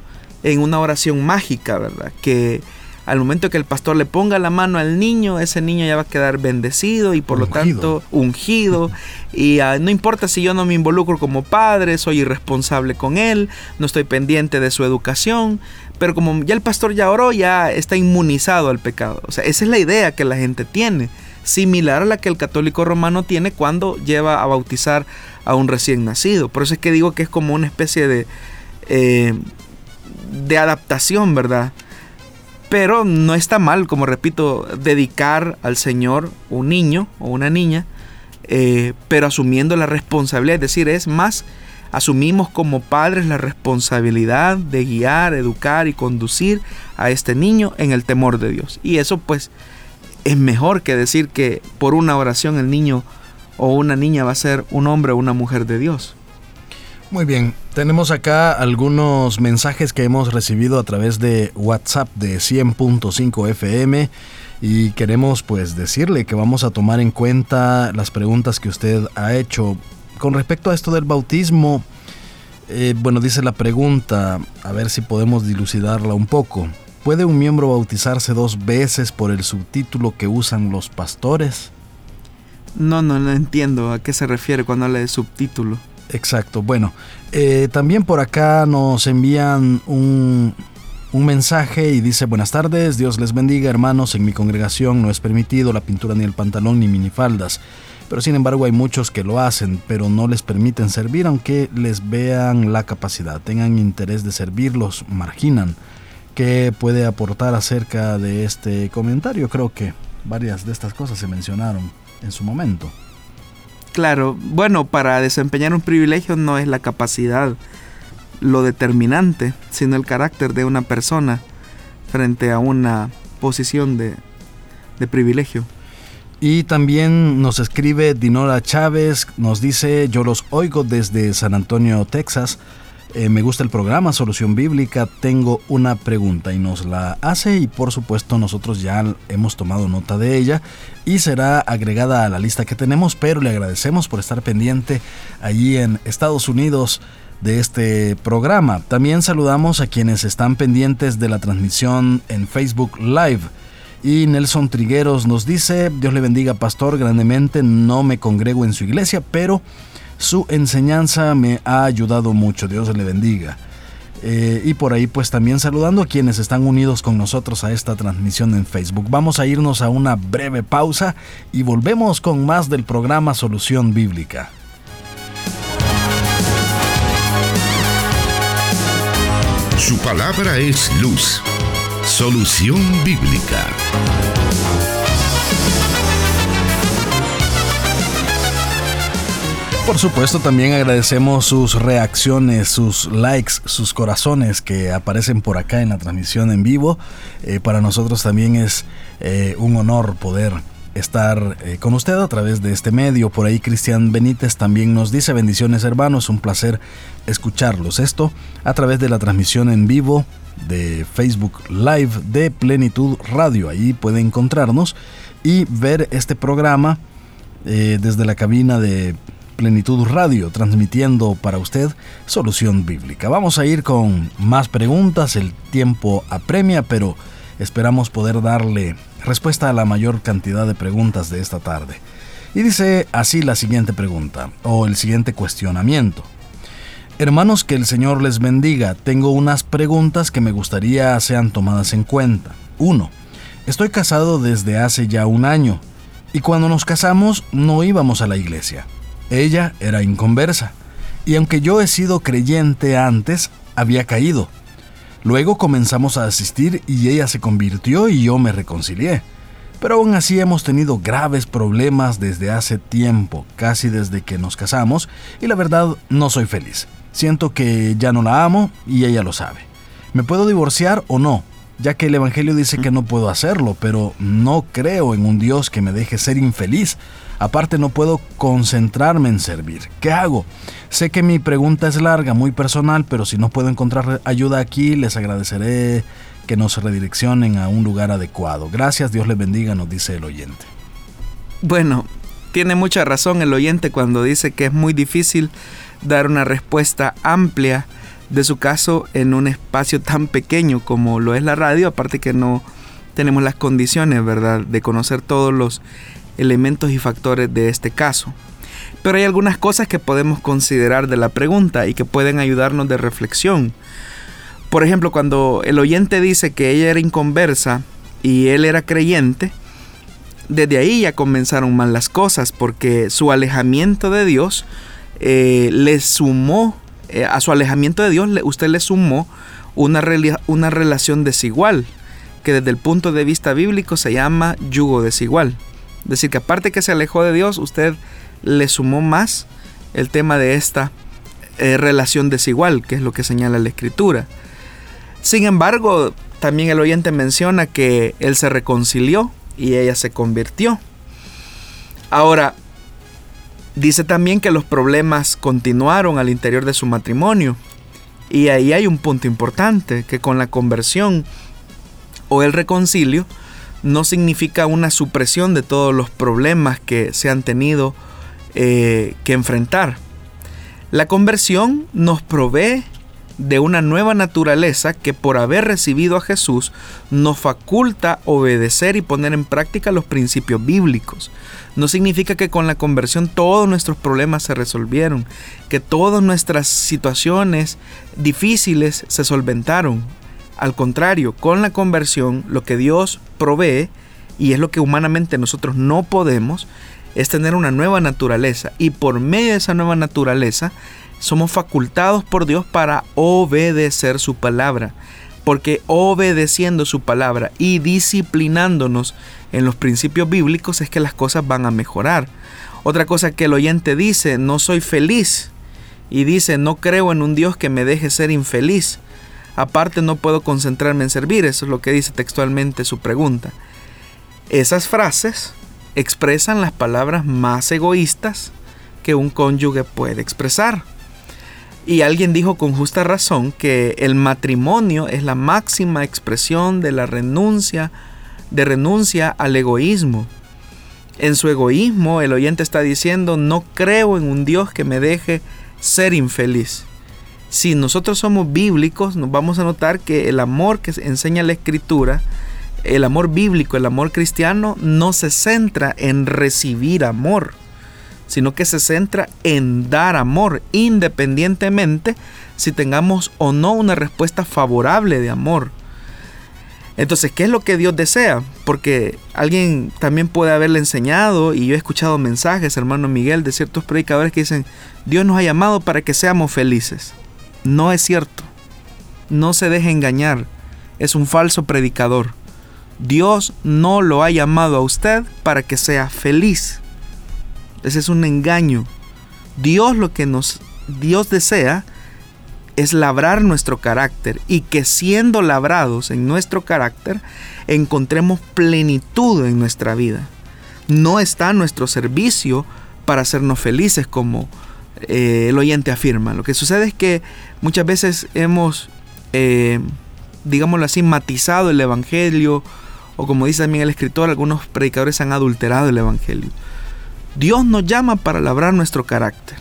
en una oración mágica, ¿verdad? Que al momento que el pastor le ponga la mano al niño, ese niño ya va a quedar bendecido y por lo tanto ungido. y ah, no importa si yo no me involucro como padre, soy irresponsable con él, no estoy pendiente de su educación, pero como ya el pastor ya oró, ya está inmunizado al pecado. O sea, esa es la idea que la gente tiene, similar a la que el católico romano tiene cuando lleva a bautizar a un recién nacido. Por eso es que digo que es como una especie de, eh, de adaptación, ¿verdad? Pero no está mal, como repito, dedicar al Señor un niño o una niña, eh, pero asumiendo la responsabilidad, es decir, es más asumimos como padres la responsabilidad de guiar, educar y conducir a este niño en el temor de Dios. Y eso pues es mejor que decir que por una oración el niño o una niña va a ser un hombre o una mujer de Dios. Muy bien, tenemos acá algunos mensajes que hemos recibido a través de WhatsApp de 100.5 FM y queremos pues decirle que vamos a tomar en cuenta las preguntas que usted ha hecho con respecto a esto del bautismo, eh, bueno, dice la pregunta, a ver si podemos dilucidarla un poco. ¿Puede un miembro bautizarse dos veces por el subtítulo que usan los pastores? No, no, no entiendo a qué se refiere cuando habla de subtítulo. Exacto, bueno, eh, también por acá nos envían un, un mensaje y dice buenas tardes, Dios les bendiga hermanos, en mi congregación no es permitido la pintura ni el pantalón ni minifaldas pero sin embargo hay muchos que lo hacen, pero no les permiten servir aunque les vean la capacidad, tengan interés de servir, los marginan. ¿Qué puede aportar acerca de este comentario? Creo que varias de estas cosas se mencionaron en su momento. Claro, bueno, para desempeñar un privilegio no es la capacidad lo determinante, sino el carácter de una persona frente a una posición de, de privilegio. Y también nos escribe Dinora Chávez, nos dice, yo los oigo desde San Antonio, Texas. Eh, me gusta el programa Solución Bíblica, tengo una pregunta y nos la hace y por supuesto nosotros ya hemos tomado nota de ella y será agregada a la lista que tenemos, pero le agradecemos por estar pendiente allí en Estados Unidos de este programa. También saludamos a quienes están pendientes de la transmisión en Facebook Live. Y Nelson Trigueros nos dice, Dios le bendiga pastor grandemente, no me congrego en su iglesia, pero su enseñanza me ha ayudado mucho, Dios le bendiga. Eh, y por ahí pues también saludando a quienes están unidos con nosotros a esta transmisión en Facebook. Vamos a irnos a una breve pausa y volvemos con más del programa Solución Bíblica. Su palabra es luz. Solución Bíblica. Por supuesto, también agradecemos sus reacciones, sus likes, sus corazones que aparecen por acá en la transmisión en vivo. Eh, para nosotros también es eh, un honor poder estar eh, con usted a través de este medio. Por ahí Cristian Benítez también nos dice bendiciones hermanos, un placer escucharlos. Esto a través de la transmisión en vivo de Facebook Live de Plenitud Radio. Ahí puede encontrarnos y ver este programa desde la cabina de Plenitud Radio, transmitiendo para usted solución bíblica. Vamos a ir con más preguntas, el tiempo apremia, pero esperamos poder darle respuesta a la mayor cantidad de preguntas de esta tarde. Y dice así la siguiente pregunta, o el siguiente cuestionamiento. Hermanos, que el Señor les bendiga. Tengo unas preguntas que me gustaría sean tomadas en cuenta. 1. Estoy casado desde hace ya un año, y cuando nos casamos no íbamos a la iglesia. Ella era inconversa, y aunque yo he sido creyente antes, había caído. Luego comenzamos a asistir y ella se convirtió y yo me reconcilié. Pero aún así hemos tenido graves problemas desde hace tiempo, casi desde que nos casamos, y la verdad no soy feliz. Siento que ya no la amo y ella lo sabe. ¿Me puedo divorciar o no? Ya que el Evangelio dice que no puedo hacerlo, pero no creo en un Dios que me deje ser infeliz Aparte no puedo concentrarme en servir. ¿Qué hago? Sé que mi pregunta es larga, muy personal, pero si no puedo encontrar ayuda aquí, les agradeceré que nos redireccionen a un lugar adecuado. Gracias, Dios les bendiga, nos dice el oyente. Bueno, tiene mucha razón el oyente cuando dice que es muy difícil dar una respuesta amplia de su caso en un espacio tan pequeño como lo es la radio, aparte que no tenemos las condiciones, ¿verdad?, de conocer todos los elementos y factores de este caso. Pero hay algunas cosas que podemos considerar de la pregunta y que pueden ayudarnos de reflexión. Por ejemplo, cuando el oyente dice que ella era inconversa y él era creyente, desde ahí ya comenzaron mal las cosas porque su alejamiento de Dios eh, le sumó, eh, a su alejamiento de Dios usted le sumó una, una relación desigual, que desde el punto de vista bíblico se llama yugo desigual. Decir, que aparte que se alejó de Dios, usted le sumó más el tema de esta eh, relación desigual, que es lo que señala la escritura. Sin embargo, también el oyente menciona que él se reconcilió y ella se convirtió. Ahora, dice también que los problemas continuaron al interior de su matrimonio. Y ahí hay un punto importante, que con la conversión o el reconcilio, no significa una supresión de todos los problemas que se han tenido eh, que enfrentar. La conversión nos provee de una nueva naturaleza que por haber recibido a Jesús nos faculta obedecer y poner en práctica los principios bíblicos. No significa que con la conversión todos nuestros problemas se resolvieron, que todas nuestras situaciones difíciles se solventaron. Al contrario, con la conversión lo que Dios provee, y es lo que humanamente nosotros no podemos, es tener una nueva naturaleza. Y por medio de esa nueva naturaleza, somos facultados por Dios para obedecer su palabra. Porque obedeciendo su palabra y disciplinándonos en los principios bíblicos es que las cosas van a mejorar. Otra cosa que el oyente dice, no soy feliz. Y dice, no creo en un Dios que me deje ser infeliz. Aparte no puedo concentrarme en servir, eso es lo que dice textualmente su pregunta. Esas frases expresan las palabras más egoístas que un cónyuge puede expresar. Y alguien dijo con justa razón que el matrimonio es la máxima expresión de la renuncia, de renuncia al egoísmo. En su egoísmo el oyente está diciendo, no creo en un Dios que me deje ser infeliz. Si nosotros somos bíblicos, nos vamos a notar que el amor que enseña la escritura, el amor bíblico, el amor cristiano, no se centra en recibir amor sino que se centra en dar amor, independientemente si tengamos o no una respuesta favorable de amor. Entonces, ¿qué es lo que Dios desea? Porque alguien también puede haberle enseñado, y yo he escuchado mensajes, hermano Miguel, de ciertos predicadores que dicen, Dios nos ha llamado para que seamos felices. No es cierto. No se deje engañar. Es un falso predicador. Dios no lo ha llamado a usted para que sea feliz. Ese es un engaño. Dios lo que nos Dios desea es labrar nuestro carácter y que siendo labrados en nuestro carácter encontremos plenitud en nuestra vida. No está nuestro servicio para hacernos felices como eh, el oyente afirma. Lo que sucede es que muchas veces hemos, eh, digámoslo así, matizado el Evangelio o como dice también el escritor, algunos predicadores han adulterado el Evangelio. Dios nos llama para labrar nuestro carácter.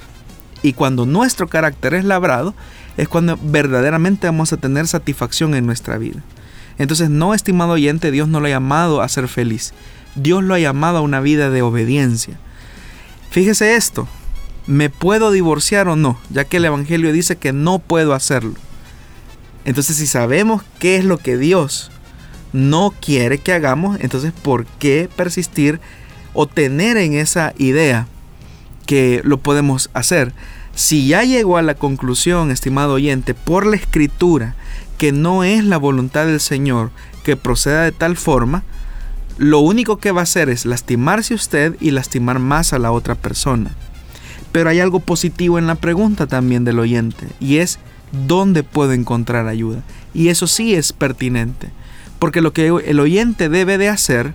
Y cuando nuestro carácter es labrado, es cuando verdaderamente vamos a tener satisfacción en nuestra vida. Entonces, no, estimado oyente, Dios no lo ha llamado a ser feliz. Dios lo ha llamado a una vida de obediencia. Fíjese esto, ¿me puedo divorciar o no? Ya que el Evangelio dice que no puedo hacerlo. Entonces, si sabemos qué es lo que Dios no quiere que hagamos, entonces, ¿por qué persistir o tener en esa idea que lo podemos hacer. Si ya llegó a la conclusión, estimado oyente, por la escritura, que no es la voluntad del Señor que proceda de tal forma, lo único que va a hacer es lastimarse usted y lastimar más a la otra persona. Pero hay algo positivo en la pregunta también del oyente, y es dónde puedo encontrar ayuda. Y eso sí es pertinente, porque lo que el oyente debe de hacer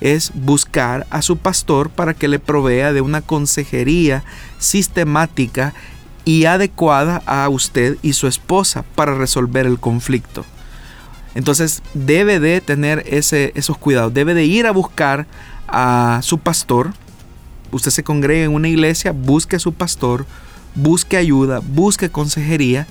es buscar a su pastor para que le provea de una consejería sistemática y adecuada a usted y su esposa para resolver el conflicto. Entonces debe de tener ese, esos cuidados, debe de ir a buscar a su pastor. Usted se congrega en una iglesia, busque a su pastor, busque ayuda, busque consejería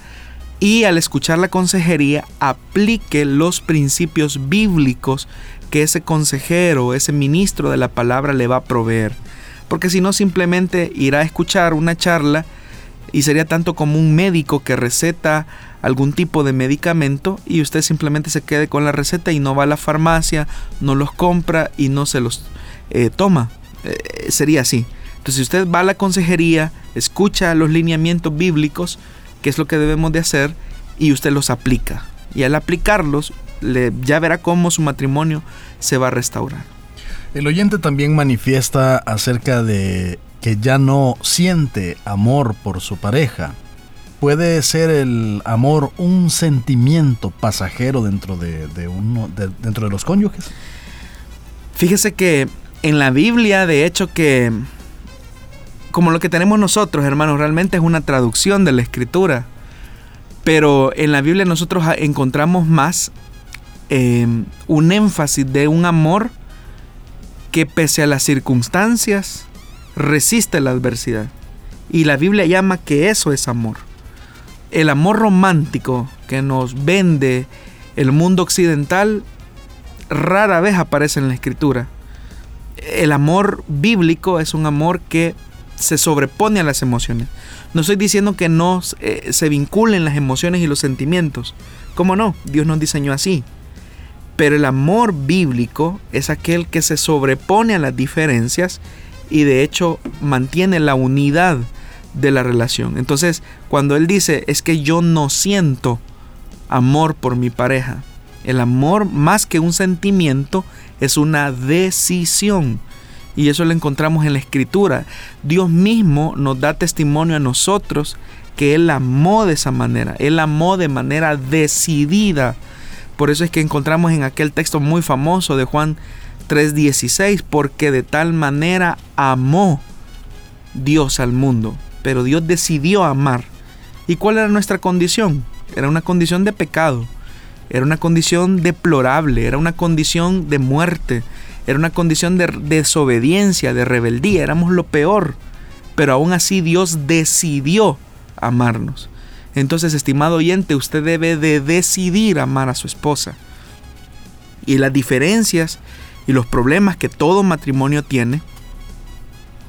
y al escuchar la consejería aplique los principios bíblicos que ese consejero, ese ministro de la palabra le va a proveer. Porque si no, simplemente irá a escuchar una charla y sería tanto como un médico que receta algún tipo de medicamento y usted simplemente se quede con la receta y no va a la farmacia, no los compra y no se los eh, toma. Eh, sería así. Entonces, si usted va a la consejería, escucha los lineamientos bíblicos, que es lo que debemos de hacer, y usted los aplica. Y al aplicarlos, ya verá cómo su matrimonio se va a restaurar. El oyente también manifiesta acerca de que ya no siente amor por su pareja. ¿Puede ser el amor un sentimiento pasajero dentro de, uno, dentro de los cónyuges? Fíjese que en la Biblia, de hecho, que como lo que tenemos nosotros, hermanos, realmente es una traducción de la escritura. Pero en la Biblia nosotros encontramos más Em, un énfasis de un amor que pese a las circunstancias resiste la adversidad. Y la Biblia llama que eso es amor. El amor romántico que nos vende el mundo occidental rara vez aparece en la escritura. El amor bíblico es un amor que se sobrepone a las emociones. No estoy diciendo que no eh, se vinculen las emociones y los sentimientos. ¿Cómo no? Dios nos diseñó así. Pero el amor bíblico es aquel que se sobrepone a las diferencias y de hecho mantiene la unidad de la relación. Entonces, cuando él dice, es que yo no siento amor por mi pareja, el amor más que un sentimiento es una decisión. Y eso lo encontramos en la escritura. Dios mismo nos da testimonio a nosotros que Él amó de esa manera. Él amó de manera decidida por eso es que encontramos en aquel texto muy famoso de Juan 3:16, porque de tal manera amó Dios al mundo, pero Dios decidió amar. ¿Y cuál era nuestra condición? Era una condición de pecado, era una condición deplorable, era una condición de muerte, era una condición de desobediencia, de rebeldía, éramos lo peor. Pero aún así Dios decidió amarnos. Entonces, estimado oyente, usted debe de decidir amar a su esposa. Y las diferencias y los problemas que todo matrimonio tiene,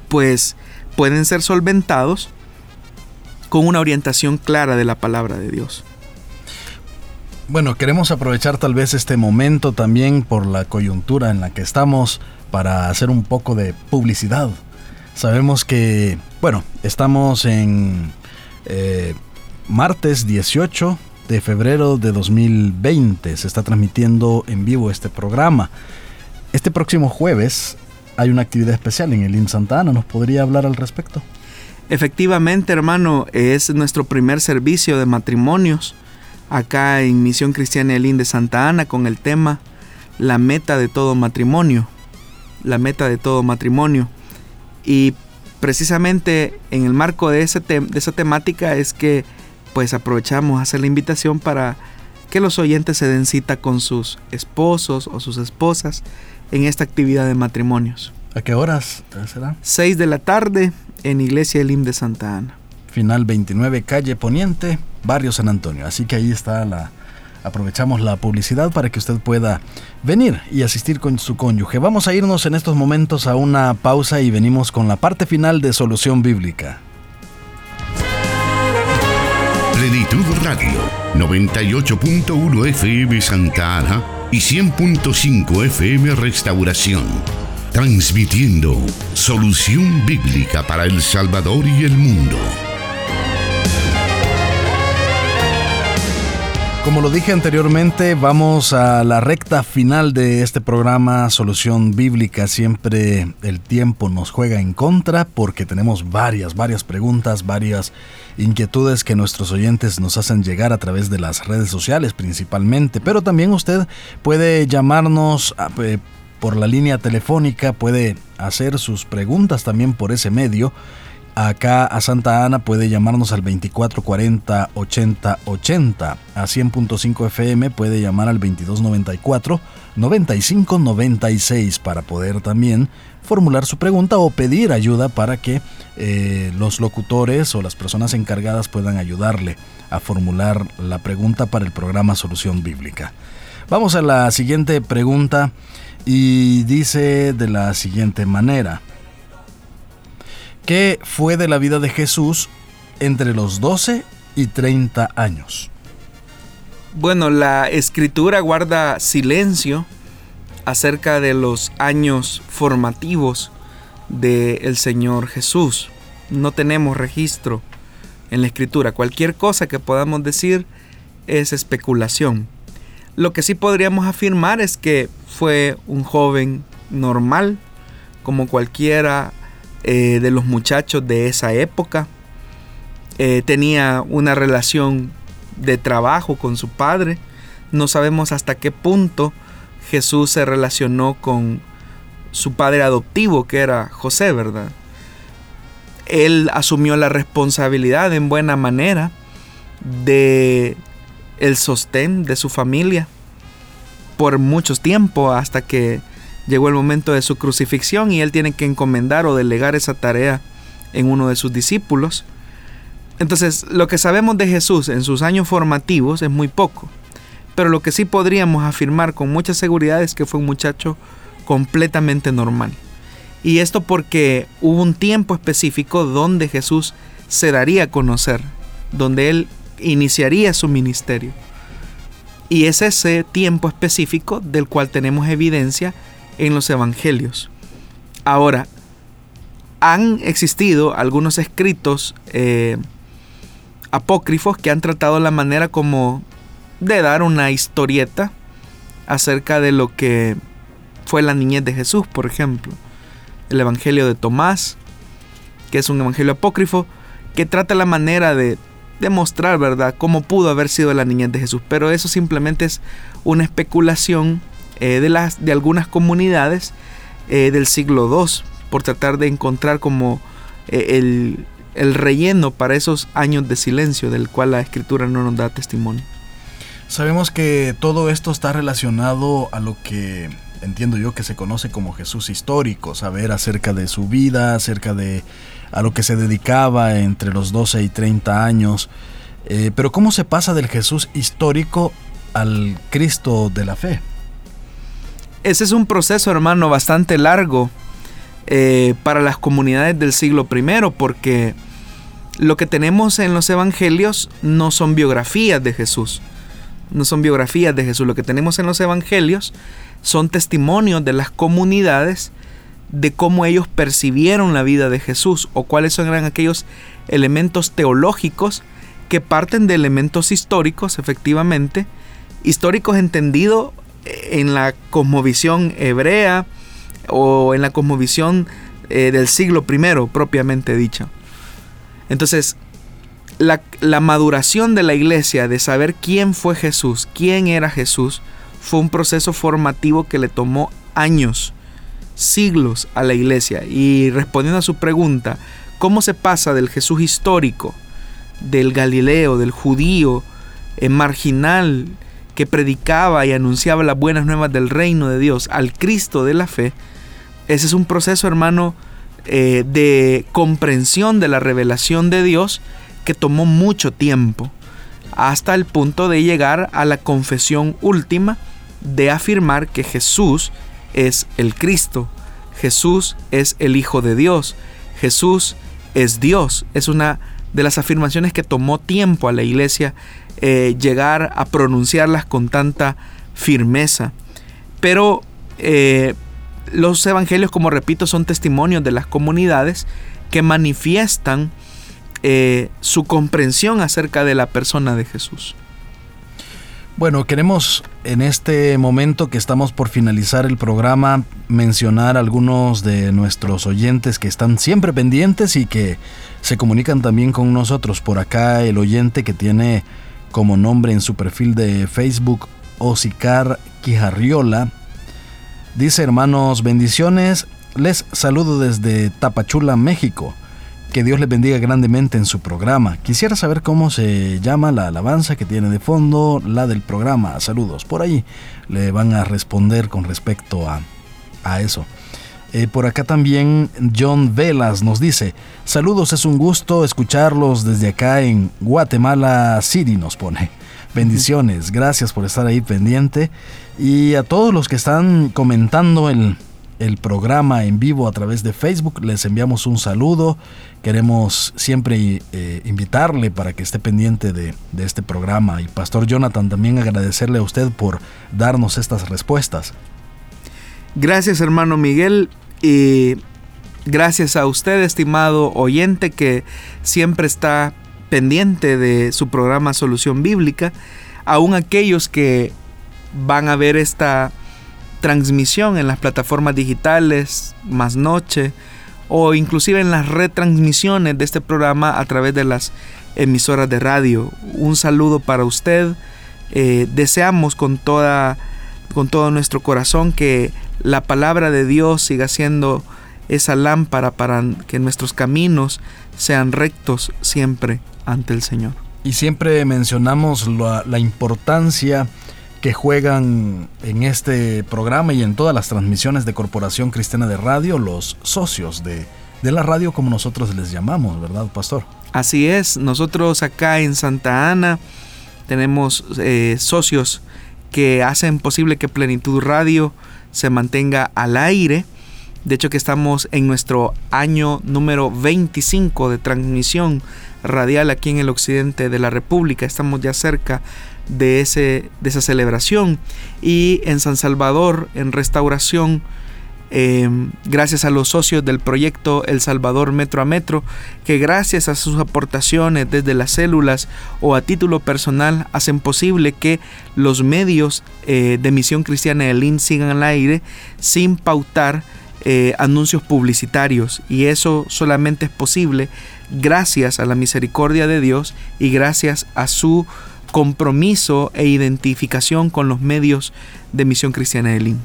pues pueden ser solventados con una orientación clara de la palabra de Dios. Bueno, queremos aprovechar tal vez este momento también por la coyuntura en la que estamos para hacer un poco de publicidad. Sabemos que, bueno, estamos en eh, martes 18 de febrero de 2020. Se está transmitiendo en vivo este programa. Este próximo jueves hay una actividad especial en el IN Santa Ana. ¿Nos podría hablar al respecto? Efectivamente, hermano, es nuestro primer servicio de matrimonios acá en Misión Cristiana Elín de Santa Ana con el tema La meta de todo matrimonio. La meta de todo matrimonio. Y precisamente en el marco de, ese de esa temática es que pues aprovechamos a hacer la invitación para que los oyentes se den cita con sus esposos o sus esposas en esta actividad de matrimonios. ¿A qué horas será? 6 de la tarde en Iglesia Elim de Santa Ana. Final 29, calle Poniente, barrio San Antonio. Así que ahí está la... Aprovechamos la publicidad para que usted pueda venir y asistir con su cónyuge. Vamos a irnos en estos momentos a una pausa y venimos con la parte final de Solución Bíblica. Plenitud Radio, 98.1 FM Santa Ana y 100.5 FM Restauración. Transmitiendo solución bíblica para El Salvador y el mundo. Como lo dije anteriormente, vamos a la recta final de este programa Solución Bíblica. Siempre el tiempo nos juega en contra porque tenemos varias, varias preguntas, varias inquietudes que nuestros oyentes nos hacen llegar a través de las redes sociales principalmente. Pero también usted puede llamarnos eh, por la línea telefónica, puede hacer sus preguntas también por ese medio acá a Santa Ana puede llamarnos al 2440 80 80. A 100.5 FM puede llamar al 2294 95 96 para poder también formular su pregunta o pedir ayuda para que eh, los locutores o las personas encargadas puedan ayudarle a formular la pregunta para el programa Solución Bíblica. Vamos a la siguiente pregunta y dice de la siguiente manera. ¿Qué fue de la vida de Jesús entre los 12 y 30 años? Bueno, la escritura guarda silencio acerca de los años formativos del Señor Jesús. No tenemos registro en la escritura. Cualquier cosa que podamos decir es especulación. Lo que sí podríamos afirmar es que fue un joven normal, como cualquiera eh, de los muchachos de esa época. Eh, tenía una relación de trabajo con su padre. No sabemos hasta qué punto Jesús se relacionó con su padre adoptivo, que era José, ¿verdad? Él asumió la responsabilidad en buena manera de el sostén de su familia por mucho tiempo hasta que llegó el momento de su crucifixión y él tiene que encomendar o delegar esa tarea en uno de sus discípulos. Entonces, lo que sabemos de Jesús en sus años formativos es muy poco, pero lo que sí podríamos afirmar con mucha seguridad es que fue un muchacho completamente normal. Y esto porque hubo un tiempo específico donde Jesús se daría a conocer, donde él iniciaría su ministerio. Y es ese tiempo específico del cual tenemos evidencia en los evangelios. Ahora, han existido algunos escritos eh, apócrifos que han tratado la manera como de dar una historieta acerca de lo que fue la niñez de Jesús, por ejemplo. El Evangelio de Tomás, que es un Evangelio apócrifo, que trata la manera de demostrar, ¿verdad?, cómo pudo haber sido la niñez de Jesús. Pero eso simplemente es una especulación eh, de, las, de algunas comunidades eh, del siglo II, por tratar de encontrar como el, el relleno para esos años de silencio del cual la escritura no nos da testimonio. Sabemos que todo esto está relacionado a lo que entiendo yo que se conoce como Jesús histórico, saber acerca de su vida, acerca de a lo que se dedicaba entre los 12 y 30 años. Eh, pero ¿cómo se pasa del Jesús histórico al Cristo de la fe? Ese es un proceso, hermano, bastante largo eh, para las comunidades del siglo I, porque lo que tenemos en los evangelios no son biografías de Jesús. No son biografías de Jesús. Lo que tenemos en los evangelios son testimonios de las comunidades de cómo ellos percibieron la vida de Jesús o cuáles eran aquellos elementos teológicos que parten de elementos históricos, efectivamente, históricos entendido en la cosmovisión hebrea o en la cosmovisión eh, del siglo I propiamente dicho. Entonces, la, la maduración de la iglesia de saber quién fue Jesús, quién era Jesús, fue un proceso formativo que le tomó años, siglos a la iglesia. Y respondiendo a su pregunta, ¿cómo se pasa del Jesús histórico, del Galileo, del judío eh, marginal que predicaba y anunciaba las buenas nuevas del reino de Dios al Cristo de la fe? Ese es un proceso, hermano, eh, de comprensión de la revelación de Dios que tomó mucho tiempo, hasta el punto de llegar a la confesión última de afirmar que Jesús es el Cristo, Jesús es el Hijo de Dios, Jesús es Dios. Es una de las afirmaciones que tomó tiempo a la iglesia eh, llegar a pronunciarlas con tanta firmeza. Pero eh, los evangelios, como repito, son testimonios de las comunidades que manifiestan eh, su comprensión acerca de la persona de Jesús. Bueno, queremos en este momento que estamos por finalizar el programa mencionar algunos de nuestros oyentes que están siempre pendientes y que se comunican también con nosotros. Por acá el oyente que tiene como nombre en su perfil de Facebook Osicar Quijarriola dice hermanos bendiciones, les saludo desde Tapachula, México. Que Dios les bendiga grandemente en su programa. Quisiera saber cómo se llama la alabanza que tiene de fondo, la del programa. Saludos. Por ahí le van a responder con respecto a, a eso. Eh, por acá también John Velas nos dice, saludos, es un gusto escucharlos desde acá en Guatemala City, nos pone. Bendiciones, gracias por estar ahí pendiente. Y a todos los que están comentando el, el programa en vivo a través de Facebook. Les enviamos un saludo. Queremos siempre eh, invitarle para que esté pendiente de, de, este programa. Y Pastor Jonathan, también agradecerle a usted por darnos estas respuestas. Gracias hermano Miguel y gracias a usted estimado oyente que siempre está pendiente de su programa Solución Bíblica. Aún aquellos que van a ver esta transmisión en las plataformas digitales, más noche, o inclusive en las retransmisiones de este programa a través de las emisoras de radio. Un saludo para usted. Eh, deseamos con toda con todo nuestro corazón que la palabra de Dios siga siendo esa lámpara para que nuestros caminos sean rectos siempre ante el Señor. Y siempre mencionamos la, la importancia que juegan en este programa y en todas las transmisiones de Corporación Cristiana de Radio, los socios de, la radio como nosotros les llamamos, ¿verdad, pastor? Así es, nosotros acá en Santa Ana tenemos eh, socios que hacen posible que Plenitud Radio se mantenga al aire. De hecho que estamos en nuestro año número 25 de transmisión radial aquí en el occidente de la República. Estamos ya cerca de, ese, de esa celebración. Y en San Salvador, en restauración, em, gracias a los socios del proyecto El Salvador Metro a Metro, que gracias a sus aportaciones desde las células o a título personal hacen posible que los medios eh, de Misión Cristiana de Lin sigan al aire sin pautar eh, anuncios publicitarios. Y eso solamente es posible gracias a la misericordia de Dios y gracias a su compromiso e identificación con los medios de Misión Cristiana Elim.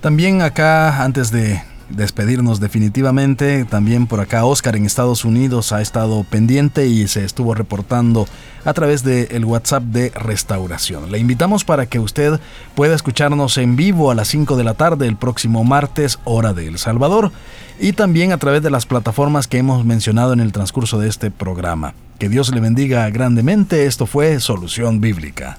También acá, antes de despedirnos definitivamente. También por acá Oscar en Estados Unidos ha estado pendiente y se estuvo reportando a través del el WhatsApp de Restauración. Le invitamos para que usted pueda escucharnos en vivo a las 5 de la tarde el próximo martes, hora de El Salvador, y también a través de las plataformas que hemos mencionado en el transcurso de este programa. Que Dios le bendiga grandemente. Esto fue Solución Bíblica.